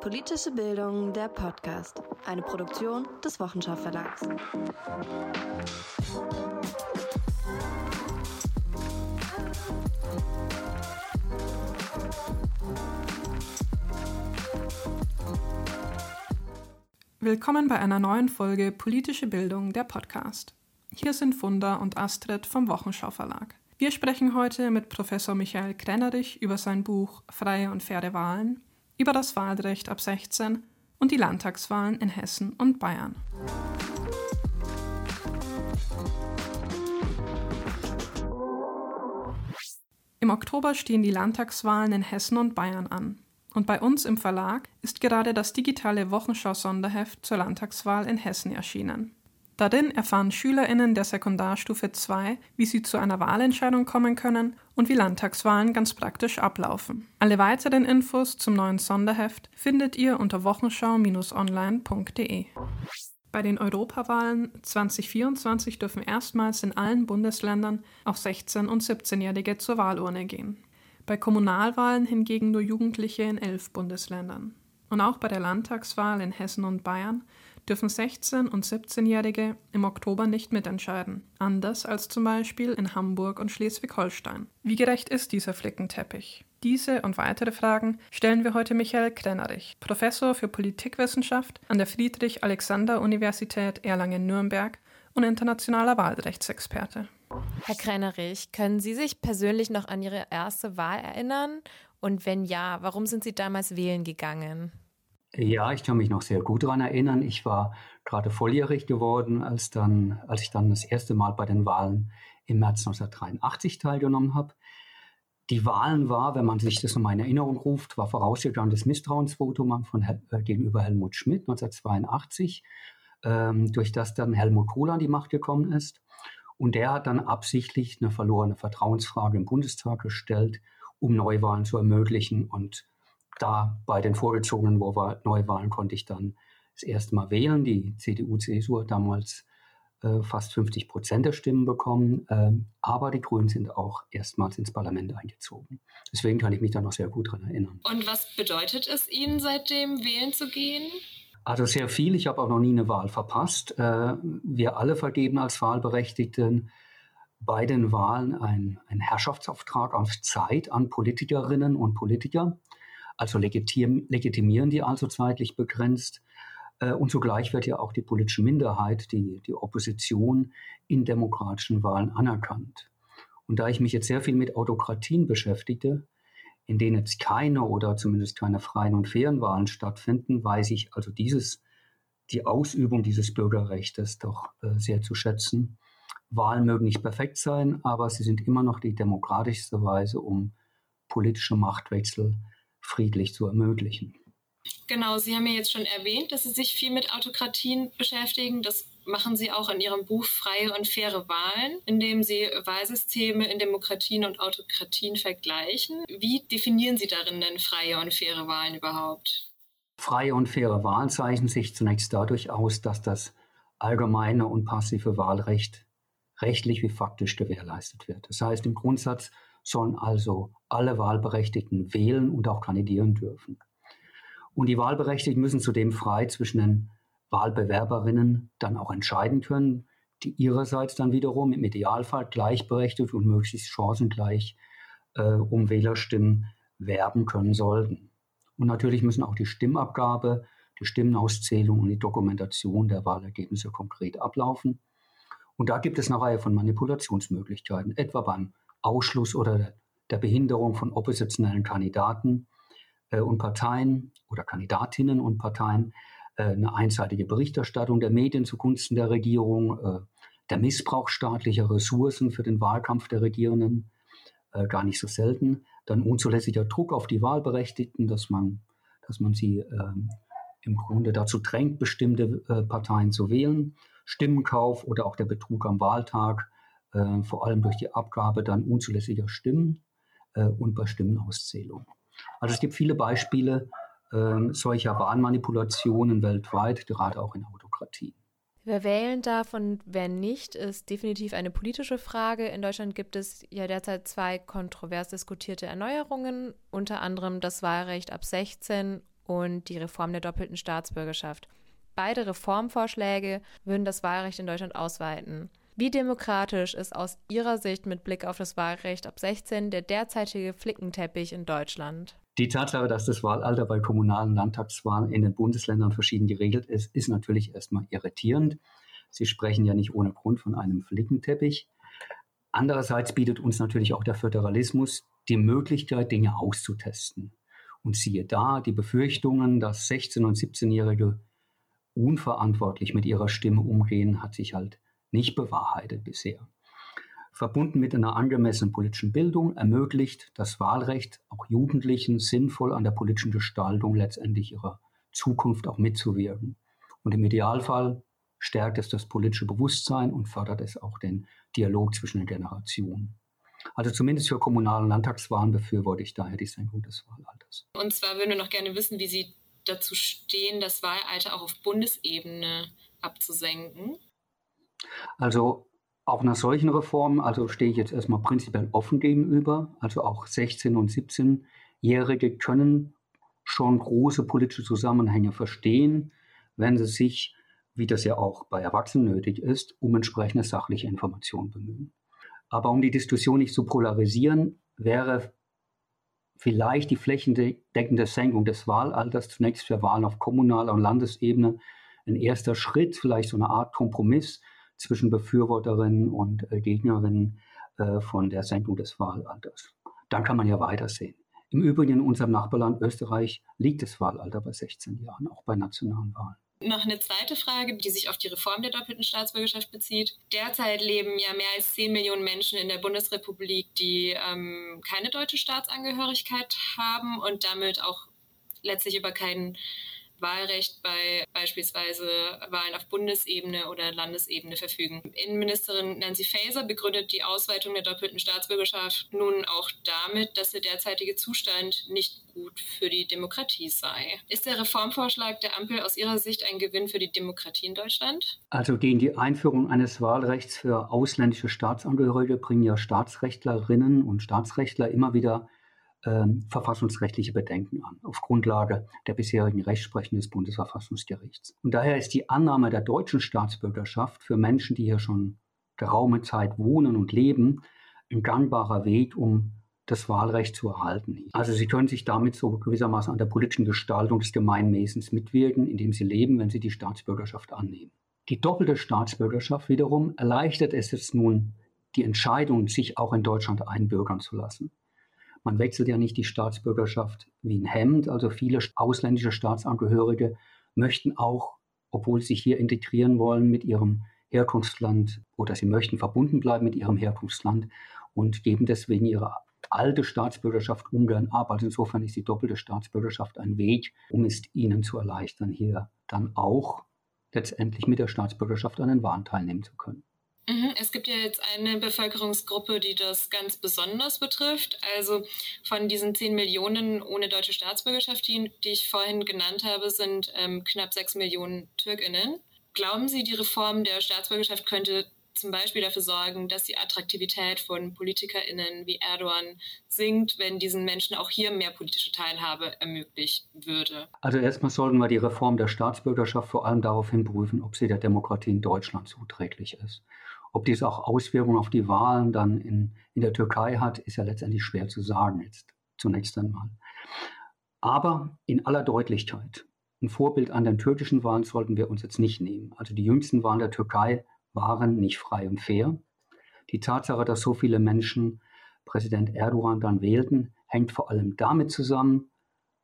Politische Bildung, der Podcast. Eine Produktion des Wochenschau Verlags. Willkommen bei einer neuen Folge Politische Bildung, der Podcast. Hier sind Funda und Astrid vom Wochenschau Verlag. Wir sprechen heute mit Professor Michael Krennerich über sein Buch Freie und faire Wahlen, über das Wahlrecht ab 16 und die Landtagswahlen in Hessen und Bayern. Im Oktober stehen die Landtagswahlen in Hessen und Bayern an. Und bei uns im Verlag ist gerade das digitale Wochenschau-Sonderheft zur Landtagswahl in Hessen erschienen. Darin erfahren SchülerInnen der Sekundarstufe 2, wie sie zu einer Wahlentscheidung kommen können und wie Landtagswahlen ganz praktisch ablaufen. Alle weiteren Infos zum neuen Sonderheft findet ihr unter wochenschau-online.de. Bei den Europawahlen 2024 dürfen erstmals in allen Bundesländern auch 16- und 17-Jährige zur Wahlurne gehen bei Kommunalwahlen hingegen nur Jugendliche in elf Bundesländern. Und auch bei der Landtagswahl in Hessen und Bayern dürfen 16- und 17-Jährige im Oktober nicht mitentscheiden, anders als zum Beispiel in Hamburg und Schleswig-Holstein. Wie gerecht ist dieser Flickenteppich? Diese und weitere Fragen stellen wir heute Michael Krennerich, Professor für Politikwissenschaft an der Friedrich-Alexander-Universität Erlangen-Nürnberg und internationaler Wahlrechtsexperte. Herr Kreinerich, können Sie sich persönlich noch an Ihre erste Wahl erinnern? Und wenn ja, warum sind Sie damals wählen gegangen? Ja, ich kann mich noch sehr gut daran erinnern. Ich war gerade volljährig geworden, als, dann, als ich dann das erste Mal bei den Wahlen im März 1983 teilgenommen habe. Die Wahlen war, wenn man sich das nochmal in Erinnerung ruft, war vorausgegangen das Misstrauensvotum von, äh, gegenüber Helmut Schmidt 1982, ähm, durch das dann Helmut Kohl an die Macht gekommen ist. Und der hat dann absichtlich eine verlorene Vertrauensfrage im Bundestag gestellt, um Neuwahlen zu ermöglichen. Und da bei den vorgezogenen Neuwahlen konnte ich dann das erste Mal wählen. Die CDU, CSU hat damals äh, fast 50 Prozent der Stimmen bekommen. Äh, aber die Grünen sind auch erstmals ins Parlament eingezogen. Deswegen kann ich mich da noch sehr gut daran erinnern. Und was bedeutet es Ihnen seitdem, wählen zu gehen? Also sehr viel. Ich habe auch noch nie eine Wahl verpasst. Äh, wir alle vergeben als Wahlberechtigten bei den Wahlen einen Herrschaftsauftrag auf Zeit an Politikerinnen und Politiker. Also legitim, legitimieren die also zeitlich begrenzt. Äh, und zugleich wird ja auch die politische Minderheit, die, die Opposition in demokratischen Wahlen anerkannt. Und da ich mich jetzt sehr viel mit Autokratien beschäftigte, in denen jetzt keine oder zumindest keine freien und fairen Wahlen stattfinden, weiß ich also dieses, die Ausübung dieses Bürgerrechts doch äh, sehr zu schätzen. Wahlen mögen nicht perfekt sein, aber sie sind immer noch die demokratischste Weise, um politische Machtwechsel friedlich zu ermöglichen. Genau, Sie haben ja jetzt schon erwähnt, dass Sie sich viel mit Autokratien beschäftigen. Das machen Sie auch in Ihrem Buch Freie und faire Wahlen, in dem Sie Wahlsysteme in Demokratien und Autokratien vergleichen. Wie definieren Sie darin denn freie und faire Wahlen überhaupt? Freie und faire Wahlen zeichnen sich zunächst dadurch aus, dass das allgemeine und passive Wahlrecht rechtlich wie faktisch gewährleistet wird. Das heißt, im Grundsatz sollen also alle Wahlberechtigten wählen und auch kandidieren dürfen. Und die Wahlberechtigten müssen zudem frei zwischen den Wahlbewerberinnen dann auch entscheiden können, die ihrerseits dann wiederum im Idealfall gleichberechtigt und möglichst chancengleich äh, um Wählerstimmen werben können sollten. Und natürlich müssen auch die Stimmabgabe, die Stimmenauszählung und die Dokumentation der Wahlergebnisse konkret ablaufen. Und da gibt es eine Reihe von Manipulationsmöglichkeiten, etwa beim Ausschluss oder der Behinderung von oppositionellen Kandidaten äh, und Parteien oder Kandidatinnen und Parteien, äh, eine einseitige Berichterstattung der Medien zugunsten der Regierung, äh, der Missbrauch staatlicher Ressourcen für den Wahlkampf der Regierenden, äh, gar nicht so selten, dann unzulässiger Druck auf die Wahlberechtigten, dass man, dass man sie ähm, im Grunde dazu drängt, bestimmte äh, Parteien zu wählen, Stimmenkauf oder auch der Betrug am Wahltag, äh, vor allem durch die Abgabe dann unzulässiger Stimmen äh, und bei Stimmenauszählung. Also es gibt viele Beispiele, äh, solcher Wahlmanipulationen weltweit, gerade auch in Autokratien. Wer wählen darf und wer nicht, ist definitiv eine politische Frage. In Deutschland gibt es ja derzeit zwei kontrovers diskutierte Erneuerungen, unter anderem das Wahlrecht ab 16 und die Reform der doppelten Staatsbürgerschaft. Beide Reformvorschläge würden das Wahlrecht in Deutschland ausweiten. Wie demokratisch ist aus Ihrer Sicht mit Blick auf das Wahlrecht ab 16 der derzeitige Flickenteppich in Deutschland? Die Tatsache, dass das Wahlalter bei kommunalen Landtagswahlen in den Bundesländern verschieden geregelt ist, ist natürlich erstmal irritierend. Sie sprechen ja nicht ohne Grund von einem Flickenteppich. Andererseits bietet uns natürlich auch der Föderalismus die Möglichkeit, Dinge auszutesten. Und siehe da, die Befürchtungen, dass 16- und 17-Jährige unverantwortlich mit ihrer Stimme umgehen, hat sich halt nicht bewahrheitet bisher. Verbunden mit einer angemessenen politischen Bildung ermöglicht das Wahlrecht auch Jugendlichen sinnvoll an der politischen Gestaltung letztendlich ihrer Zukunft auch mitzuwirken. Und im Idealfall stärkt es das politische Bewusstsein und fördert es auch den Dialog zwischen den Generationen. Also zumindest für kommunale Landtagswahlen befürworte ich daher die Senkung des Wahlalters. Und zwar würden wir noch gerne wissen, wie Sie dazu stehen, das Wahlalter auch auf Bundesebene abzusenken. Also auch einer solchen Reform, also stehe ich jetzt erstmal prinzipiell offen gegenüber. Also auch 16- und 17-Jährige können schon große politische Zusammenhänge verstehen, wenn sie sich, wie das ja auch bei Erwachsenen nötig ist, um entsprechende sachliche Informationen bemühen. Aber um die Diskussion nicht zu polarisieren, wäre vielleicht die flächendeckende Senkung des Wahlalters zunächst für Wahlen auf kommunaler und Landesebene ein erster Schritt, vielleicht so eine Art Kompromiss zwischen Befürworterinnen und äh, Gegnerinnen äh, von der Senkung des Wahlalters. Dann kann man ja weitersehen. Im Übrigen in unserem Nachbarland Österreich liegt das Wahlalter bei 16 Jahren, auch bei nationalen Wahlen. Noch eine zweite Frage, die sich auf die Reform der doppelten Staatsbürgerschaft bezieht. Derzeit leben ja mehr als 10 Millionen Menschen in der Bundesrepublik, die ähm, keine deutsche Staatsangehörigkeit haben und damit auch letztlich über keinen Wahlrecht bei beispielsweise Wahlen auf Bundesebene oder Landesebene verfügen. Innenministerin Nancy Faeser begründet die Ausweitung der doppelten Staatsbürgerschaft nun auch damit, dass der derzeitige Zustand nicht gut für die Demokratie sei. Ist der Reformvorschlag der Ampel aus Ihrer Sicht ein Gewinn für die Demokratie in Deutschland? Also gegen die Einführung eines Wahlrechts für ausländische Staatsangehörige bringen ja Staatsrechtlerinnen und Staatsrechtler immer wieder ähm, verfassungsrechtliche Bedenken an, auf Grundlage der bisherigen Rechtsprechung des Bundesverfassungsgerichts. Und daher ist die Annahme der deutschen Staatsbürgerschaft für Menschen, die hier schon geraume Zeit wohnen und leben, ein gangbarer Weg, um das Wahlrecht zu erhalten. Also sie können sich damit so gewissermaßen an der politischen Gestaltung des Gemeinwesens mitwirken, indem sie leben, wenn sie die Staatsbürgerschaft annehmen. Die doppelte Staatsbürgerschaft wiederum erleichtert es jetzt nun, die Entscheidung, sich auch in Deutschland einbürgern zu lassen. Man wechselt ja nicht die Staatsbürgerschaft wie ein Hemd. Also viele ausländische Staatsangehörige möchten auch, obwohl sie sich hier integrieren wollen, mit ihrem Herkunftsland oder sie möchten verbunden bleiben mit ihrem Herkunftsland und geben deswegen ihre alte Staatsbürgerschaft ungern ab. Also insofern ist die doppelte Staatsbürgerschaft ein Weg, um es ihnen zu erleichtern, hier dann auch letztendlich mit der Staatsbürgerschaft an den Wahlen teilnehmen zu können. Mhm, es gibt ja jetzt eine Bevölkerungsgruppe, die das ganz besonders betrifft. Also von diesen 10 Millionen ohne deutsche Staatsbürgerschaft, die, die ich vorhin genannt habe, sind ähm, knapp 6 Millionen Türkinnen. Glauben Sie, die Reform der Staatsbürgerschaft könnte zum Beispiel dafür sorgen, dass die Attraktivität von PolitikerInnen wie Erdogan sinkt, wenn diesen Menschen auch hier mehr politische Teilhabe ermöglicht würde? Also erstmal sollten wir die Reform der Staatsbürgerschaft vor allem darauf hin prüfen, ob sie der Demokratie in Deutschland zuträglich ist. Ob dies auch Auswirkungen auf die Wahlen dann in, in der Türkei hat, ist ja letztendlich schwer zu sagen jetzt zunächst einmal. Aber in aller Deutlichkeit, ein Vorbild an den türkischen Wahlen sollten wir uns jetzt nicht nehmen. Also die jüngsten Wahlen der Türkei waren nicht frei und fair. Die Tatsache, dass so viele Menschen Präsident Erdogan dann wählten, hängt vor allem damit zusammen,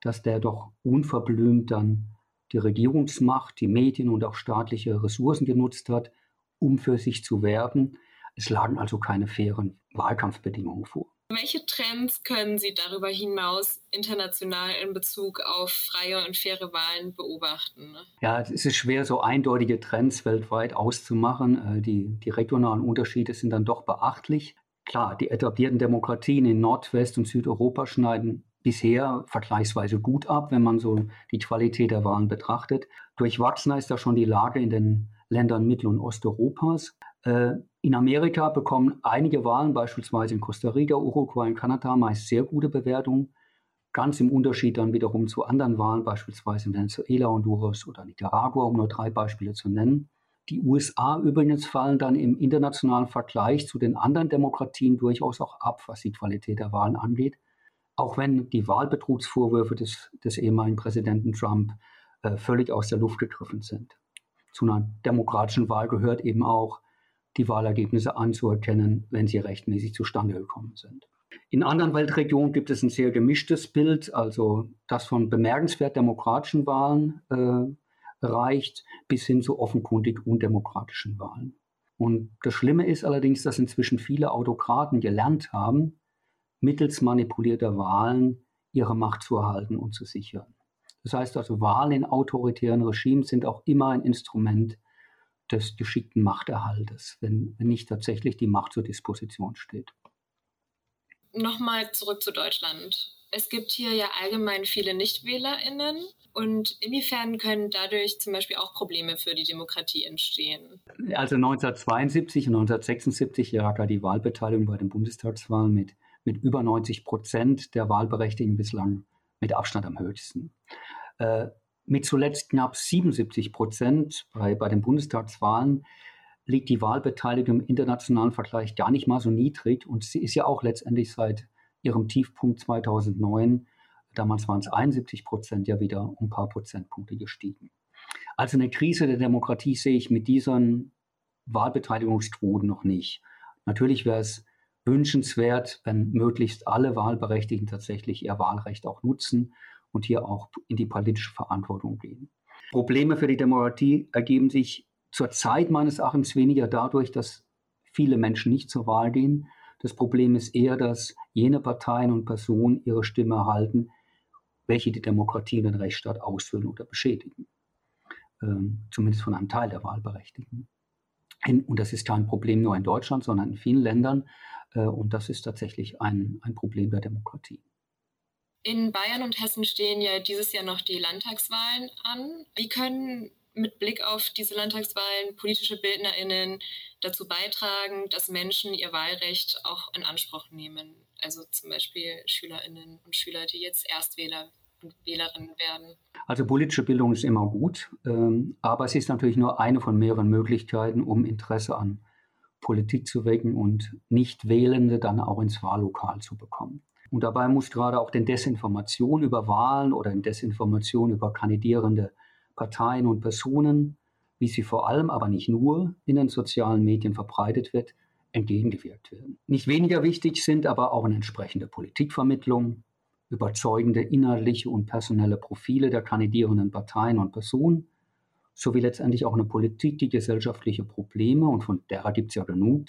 dass der doch unverblümt dann die Regierungsmacht, die Medien und auch staatliche Ressourcen genutzt hat, um für sich zu werben. Es lagen also keine fairen Wahlkampfbedingungen vor. Welche Trends können Sie darüber hinaus international in Bezug auf freie und faire Wahlen beobachten? Ja, es ist schwer, so eindeutige Trends weltweit auszumachen. Äh, die, die regionalen Unterschiede sind dann doch beachtlich. Klar, die etablierten Demokratien in Nordwest- und Südeuropa schneiden bisher vergleichsweise gut ab, wenn man so die Qualität der Wahlen betrachtet. Durchwachsener ist da schon die Lage in den Ländern Mittel- und Osteuropas. Äh, in Amerika bekommen einige Wahlen, beispielsweise in Costa Rica, Uruguay und Kanada, meist sehr gute Bewertungen. Ganz im Unterschied dann wiederum zu anderen Wahlen, beispielsweise in Venezuela, Honduras oder Nicaragua, um nur drei Beispiele zu nennen. Die USA übrigens fallen dann im internationalen Vergleich zu den anderen Demokratien durchaus auch ab, was die Qualität der Wahlen angeht. Auch wenn die Wahlbetrugsvorwürfe des, des ehemaligen Präsidenten Trump äh, völlig aus der Luft gegriffen sind. Zu einer demokratischen Wahl gehört eben auch, die Wahlergebnisse anzuerkennen, wenn sie rechtmäßig zustande gekommen sind. In anderen Weltregionen gibt es ein sehr gemischtes Bild, also das von bemerkenswert demokratischen Wahlen äh, reicht bis hin zu offenkundig undemokratischen Wahlen. Und das Schlimme ist allerdings, dass inzwischen viele Autokraten gelernt haben, mittels manipulierter Wahlen ihre Macht zu erhalten und zu sichern. Das heißt also, Wahlen in autoritären Regimes sind auch immer ein Instrument des geschickten Machterhaltes, wenn, wenn nicht tatsächlich die Macht zur Disposition steht. Nochmal zurück zu Deutschland. Es gibt hier ja allgemein viele NichtwählerInnen und inwiefern können dadurch zum Beispiel auch Probleme für die Demokratie entstehen? Also 1972 und 1976 lag die Wahlbeteiligung bei den Bundestagswahlen mit, mit über 90 Prozent der Wahlberechtigten bislang mit Abstand am höchsten. Äh, mit zuletzt knapp 77 Prozent bei, bei den Bundestagswahlen liegt die Wahlbeteiligung im internationalen Vergleich gar nicht mal so niedrig und sie ist ja auch letztendlich seit ihrem Tiefpunkt 2009 Damals waren es 71 Prozent, ja wieder um ein paar Prozentpunkte gestiegen. Also eine Krise der Demokratie sehe ich mit diesen Wahlbeteiligungsquoten noch nicht. Natürlich wäre es wünschenswert, wenn möglichst alle Wahlberechtigten tatsächlich ihr Wahlrecht auch nutzen und hier auch in die politische Verantwortung gehen. Probleme für die Demokratie ergeben sich zur Zeit meines Erachtens weniger dadurch, dass viele Menschen nicht zur Wahl gehen. Das Problem ist eher, dass jene Parteien und Personen ihre Stimme erhalten, welche die Demokratie und den Rechtsstaat ausfüllen oder beschädigen. Ähm, zumindest von einem Teil der Wahlberechtigten. Und das ist kein Problem nur in Deutschland, sondern in vielen Ländern. Äh, und das ist tatsächlich ein, ein Problem der Demokratie. In Bayern und Hessen stehen ja dieses Jahr noch die Landtagswahlen an. Wie können mit Blick auf diese Landtagswahlen politische BildnerInnen dazu beitragen, dass Menschen ihr Wahlrecht auch in Anspruch nehmen? Also zum Beispiel SchülerInnen und Schüler, die jetzt Erstwähler und Wählerinnen werden. Also politische Bildung ist immer gut, ähm, aber es ist natürlich nur eine von mehreren Möglichkeiten, um Interesse an Politik zu wecken und Nicht-Wählende dann auch ins Wahllokal zu bekommen. Und dabei muss gerade auch den Desinformation über Wahlen oder in Desinformation über kandidierende Parteien und Personen, wie sie vor allem, aber nicht nur in den sozialen Medien verbreitet wird, entgegengewirkt werden. Nicht weniger wichtig sind aber auch eine entsprechende Politikvermittlung, überzeugende inhaltliche und personelle Profile der kandidierenden Parteien und Personen, sowie letztendlich auch eine Politik, die gesellschaftliche Probleme, und von derer gibt es ja genug,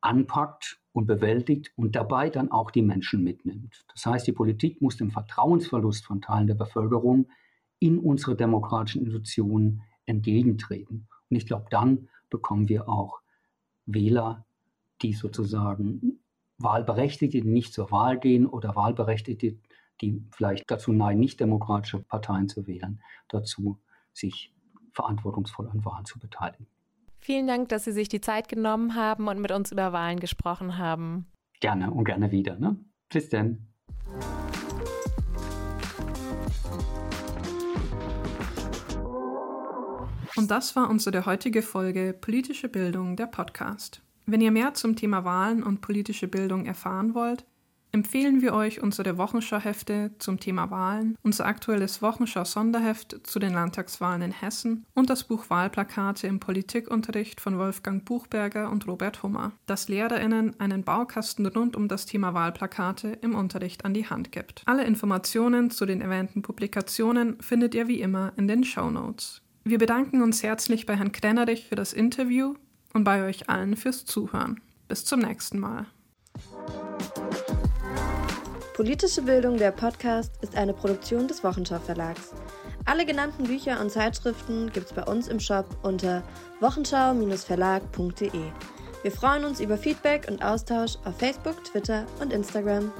anpackt und bewältigt und dabei dann auch die Menschen mitnimmt. Das heißt, die Politik muss dem Vertrauensverlust von Teilen der Bevölkerung in unsere demokratischen Institutionen entgegentreten. Und ich glaube, dann bekommen wir auch Wähler, die sozusagen Wahlberechtigte, die nicht zur Wahl gehen oder Wahlberechtigte, die vielleicht dazu neigen, nicht demokratische Parteien zu wählen, dazu sich verantwortungsvoll an Wahlen zu beteiligen. Vielen Dank, dass Sie sich die Zeit genommen haben und mit uns über Wahlen gesprochen haben. Gerne und gerne wieder. Ne? Bis denn. Und das war unsere heutige Folge Politische Bildung, der Podcast. Wenn ihr mehr zum Thema Wahlen und politische Bildung erfahren wollt, empfehlen wir euch unsere Wochenschauhefte zum Thema Wahlen, unser aktuelles Wochenschau-Sonderheft zu den Landtagswahlen in Hessen und das Buch Wahlplakate im Politikunterricht von Wolfgang Buchberger und Robert Hummer, das LehrerInnen einen Baukasten rund um das Thema Wahlplakate im Unterricht an die Hand gibt. Alle Informationen zu den erwähnten Publikationen findet ihr wie immer in den Show Notes. Wir bedanken uns herzlich bei Herrn Krennerich für das Interview und bei euch allen fürs Zuhören. Bis zum nächsten Mal. Politische Bildung, der Podcast, ist eine Produktion des Wochenschau Verlags. Alle genannten Bücher und Zeitschriften gibt's bei uns im Shop unter wochenschau-verlag.de. Wir freuen uns über Feedback und Austausch auf Facebook, Twitter und Instagram.